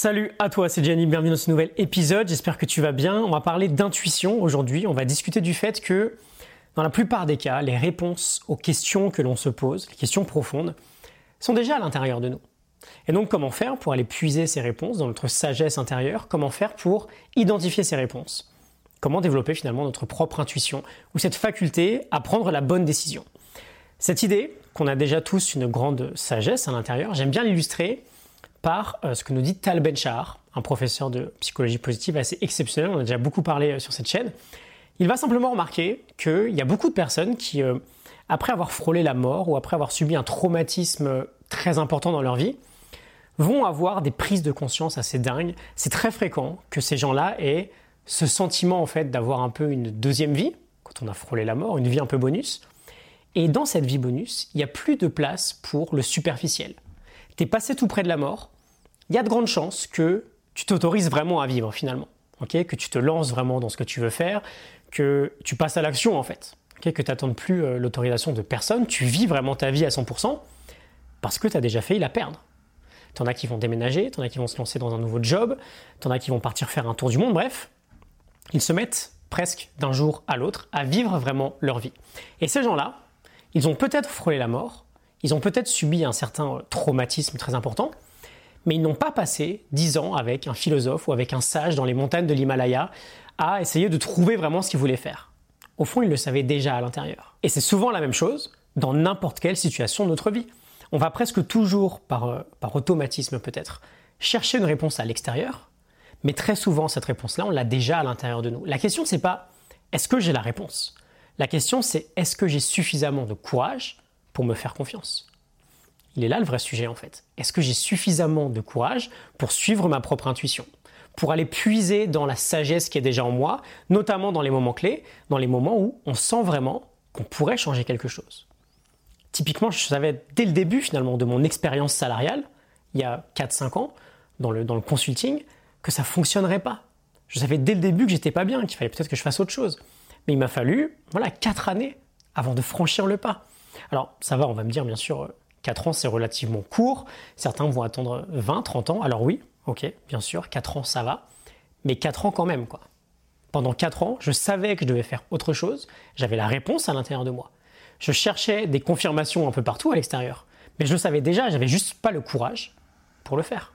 Salut à toi, c'est Gianni, bienvenue dans ce nouvel épisode, j'espère que tu vas bien. On va parler d'intuition aujourd'hui, on va discuter du fait que dans la plupart des cas, les réponses aux questions que l'on se pose, les questions profondes, sont déjà à l'intérieur de nous. Et donc comment faire pour aller puiser ces réponses dans notre sagesse intérieure? Comment faire pour identifier ces réponses? Comment développer finalement notre propre intuition ou cette faculté à prendre la bonne décision? Cette idée qu'on a déjà tous une grande sagesse à l'intérieur, j'aime bien l'illustrer par euh, ce que nous dit Tal Ben-Shahar, un professeur de psychologie positive assez exceptionnel, on a déjà beaucoup parlé euh, sur cette chaîne. Il va simplement remarquer qu'il y a beaucoup de personnes qui, euh, après avoir frôlé la mort ou après avoir subi un traumatisme très important dans leur vie, vont avoir des prises de conscience assez dingues. C'est très fréquent que ces gens-là aient ce sentiment en fait d'avoir un peu une deuxième vie quand on a frôlé la mort, une vie un peu bonus. Et dans cette vie bonus, il n'y a plus de place pour le superficiel tu es passé tout près de la mort, il y a de grandes chances que tu t'autorises vraiment à vivre finalement. que tu te lances vraiment dans ce que tu veux faire, que tu passes à l'action en fait. que tu n'attendes plus euh, l'autorisation de personne, tu vis vraiment ta vie à 100% parce que tu as déjà failli la perdre. en as qui vont déménager, en as qui vont se lancer dans un nouveau job, en as qui vont partir faire un tour du monde, bref. Ils se mettent presque d'un jour à l'autre à vivre vraiment leur vie. Et ces gens-là, ils ont peut-être frôlé la mort, ils ont peut-être subi un certain traumatisme très important, mais ils n'ont pas passé dix ans avec un philosophe ou avec un sage dans les montagnes de l'Himalaya à essayer de trouver vraiment ce qu'ils voulaient faire. Au fond, ils le savaient déjà à l'intérieur. Et c'est souvent la même chose dans n'importe quelle situation de notre vie. On va presque toujours, par, euh, par automatisme peut-être, chercher une réponse à l'extérieur, mais très souvent cette réponse-là, on l'a déjà à l'intérieur de nous. La question, c'est pas est-ce que j'ai la réponse? La question, c'est est-ce que j'ai suffisamment de courage pour me faire confiance? Il est là le vrai sujet en fait. Est-ce que j'ai suffisamment de courage pour suivre ma propre intuition? Pour aller puiser dans la sagesse qui est déjà en moi, notamment dans les moments clés, dans les moments où on sent vraiment qu'on pourrait changer quelque chose. Typiquement, je savais dès le début finalement de mon expérience salariale, il y a 4-5 ans, dans le, consulting, que ça ne fonctionnerait pas. Je savais dès le début que j'étais pas bien, qu'il fallait peut-être que je fasse autre chose. Mais il m'a fallu, voilà, 4 années avant de franchir le pas. Alors ça va, on va me dire bien sûr, 4 ans c'est relativement court, certains vont attendre 20, 30 ans, alors oui, ok, bien sûr, 4 ans ça va, mais 4 ans quand même quoi. Pendant 4 ans, je savais que je devais faire autre chose, j'avais la réponse à l'intérieur de moi. Je cherchais des confirmations un peu partout à l'extérieur, mais je le savais déjà, j'avais juste pas le courage pour le faire.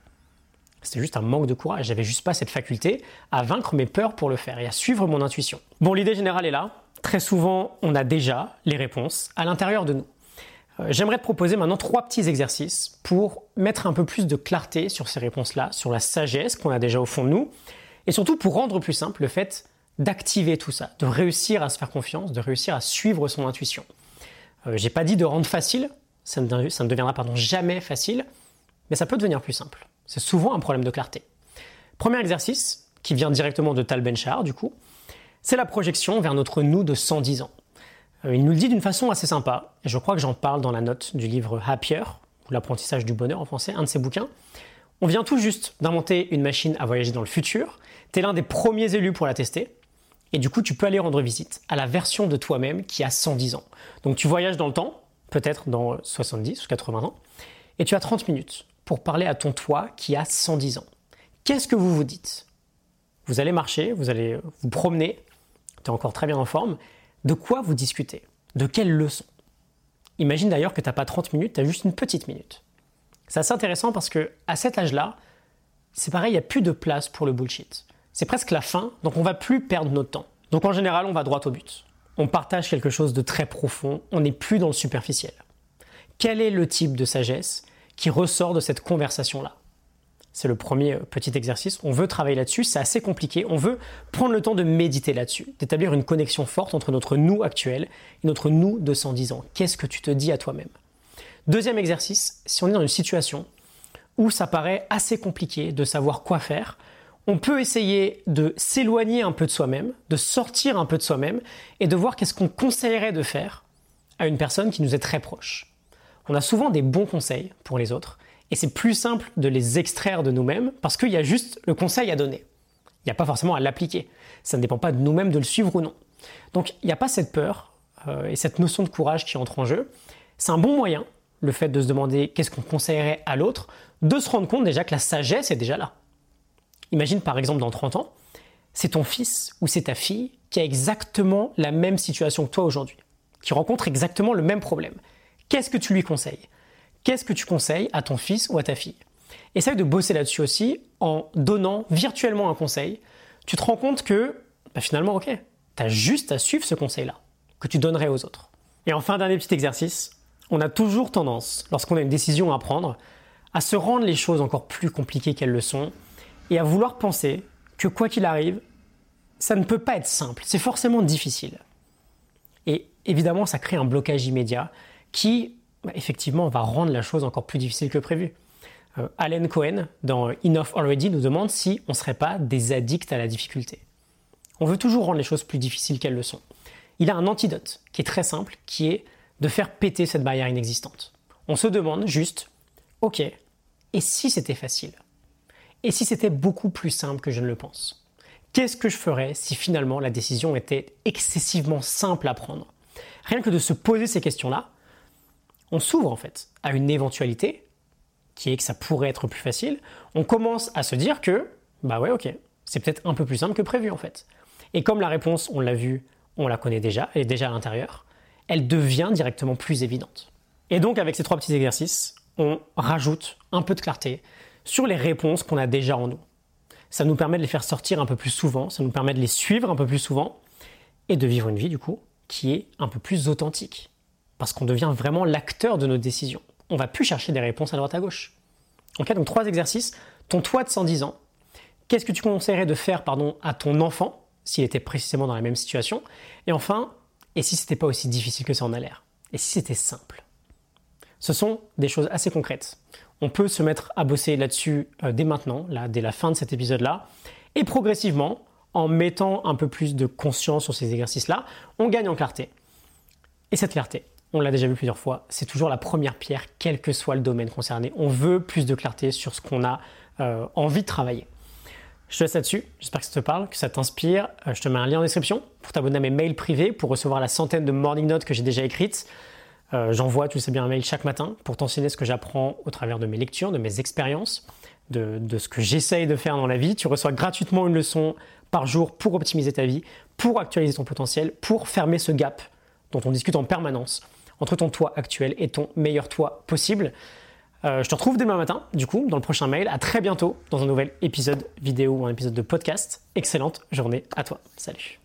C'était juste un manque de courage, j'avais juste pas cette faculté à vaincre mes peurs pour le faire et à suivre mon intuition. Bon, l'idée générale est là, très souvent, on a déjà les réponses à l'intérieur de nous. Euh, j'aimerais te proposer maintenant trois petits exercices pour mettre un peu plus de clarté sur ces réponses-là, sur la sagesse qu'on a déjà au fond de nous, et surtout pour rendre plus simple le fait d'activer tout ça, de réussir à se faire confiance, de réussir à suivre son intuition. Euh, j'ai pas dit de rendre facile, ça ne, deviendra jamais facile, mais ça peut devenir plus simple. C'est souvent un problème de clarté. Premier exercice, qui vient directement de Tal Ben-Shahar, du coup, c'est la projection vers notre nous de 110 ans. Euh, il nous le dit d'une façon assez sympa, et je crois que j'en parle dans la note du livre Happier, ou l'apprentissage du bonheur en français, un de ses bouquins. On vient tout juste d'inventer une machine à voyager dans le futur, tu es l'un des premiers élus pour la tester, et du coup tu peux aller rendre visite à la version de toi-même qui a 110 ans. Donc tu voyages dans le temps, peut-être dans 70 ou 80 ans, et tu as 30 minutes pour parler à ton toi qui a 110 ans. Qu'est-ce que vous vous dites? Vous allez marcher, vous allez vous promener tu es encore très bien en forme, de quoi vous discutez? De quelles leçons? Imagine d'ailleurs que tu n'as pas 30 minutes, tu as juste une petite minute. C'est assez intéressant parce que à cet âge-là, c'est pareil, il n'y a plus de place pour le bullshit. C'est presque la fin, donc on va plus perdre notre temps. Donc en général, on va droit au but. On partage quelque chose de très profond, on n'est plus dans le superficiel. Quel est le type de sagesse qui ressort de cette conversation-là? C'est le premier euh, petit exercice. On veut travailler là-dessus, c'est assez compliqué. On veut prendre le temps de méditer là-dessus, d'établir une connexion forte entre notre nous actuel et notre nous de 110 ans. Qu'est-ce que tu te dis à toi-même? Deuxième exercice, si on est dans une situation où ça paraît assez compliqué de savoir quoi faire, on peut essayer de s'éloigner un peu de soi-même, de sortir un peu de soi-même et de voir qu'est-ce qu'on conseillerait de faire à une personne qui nous est très proche. On a souvent des bons conseils pour les autres, et c'est plus simple de les extraire de nous-mêmes parce qu'il y a juste le conseil à donner. Il n'y a pas forcément à l'appliquer. Ça ne dépend pas de nous-mêmes de le suivre ou non. Donc il n'y a pas cette peur euh, et cette notion de courage qui entre en jeu. C'est un bon moyen, le fait de se demander qu'est-ce qu'on conseillerait à l'autre, de se rendre compte déjà que la sagesse est déjà là. Imagine par exemple dans 30 ans, c'est ton fils ou c'est ta fille qui a exactement la même situation que toi aujourd'hui, qui rencontre exactement le même problème. Qu'est-ce que tu lui conseilles? Qu'est-ce que tu conseilles à ton fils ou à ta fille? Essaye de bosser là-dessus aussi en donnant virtuellement un conseil. Tu te rends compte que bah, finalement, ok, tu as juste à suivre ce conseil-là que tu donnerais aux autres. Et enfin, dernier petit exercice, on a toujours tendance, lorsqu'on a une décision à prendre, à se rendre les choses encore plus compliquées qu'elles le sont et à vouloir penser que quoi qu'il arrive, ça ne peut pas être simple, c'est forcément difficile. Et évidemment, ça crée un blocage immédiat qui, bah, effectivement, va rendre la chose encore plus difficile que prévu. Euh, Alan Cohen, dans Enough Already, nous demande si on ne serait pas des addicts à la difficulté. On veut toujours rendre les choses plus difficiles qu'elles le sont. Il a un antidote qui est très simple, qui est de faire péter cette barrière inexistante. On se demande juste, ok, et si c'était facile? Et si c'était beaucoup plus simple que je ne le pense? Qu'est-ce que je ferais si finalement la décision était excessivement simple à prendre? Rien que de se poser ces questions-là, on s'ouvre en fait à une éventualité qui est que ça pourrait être plus facile. On commence à se dire que, bah ouais, ok, c'est peut-être un peu plus simple que prévu en fait. Et comme la réponse, on l'a vu, on la connaît déjà, elle est déjà à l'intérieur, elle devient directement plus évidente. Et donc avec ces trois petits exercices, on rajoute un peu de clarté sur les réponses qu'on a déjà en nous. Ça nous permet de les faire sortir un peu plus souvent, ça nous permet de les suivre un peu plus souvent et de vivre une vie du coup qui est un peu plus authentique. Parce qu'on devient vraiment l'acteur de nos décisions. On va plus chercher des réponses à droite à gauche. Ok, donc trois exercices. Ton toi de 110 ans. Qu'est-ce que tu conseillerais de faire pardon, à ton enfant s'il était précisément dans la même situation? Et enfin, et si c'était pas aussi difficile que ça en a l'air? Et si c'était simple? Ce sont des choses assez concrètes. On peut se mettre à bosser là-dessus euh, dès maintenant, là, dès la fin de cet épisode-là, et progressivement, en mettant un peu plus de conscience sur ces exercices-là, on gagne en clarté. Et cette clarté, on l'a déjà vu plusieurs fois, c'est toujours la première pierre, quel que soit le domaine concerné. On veut plus de clarté sur ce qu'on a euh, envie de travailler. Je te laisse là-dessus. J'espère que ça te parle, que ça t'inspire. Euh, je te mets un lien en description pour t'abonner à mes mails privés, pour recevoir la centaine de morning notes que j'ai déjà écrites. Euh, j'envoie, tu sais bien, un mail chaque matin pour t'enseigner ce que j'apprends au travers de mes lectures, de mes expériences, de ce que j'essaye de faire dans la vie. Tu reçois gratuitement une leçon par jour pour optimiser ta vie, pour actualiser ton potentiel, pour fermer ce gap dont on discute en permanence entre ton toit actuel et ton meilleur toit possible. Euh, je te retrouve demain matin, du coup, dans le prochain mail. À très bientôt dans un nouvel épisode vidéo ou un épisode de podcast. Excellente journée à toi. Salut.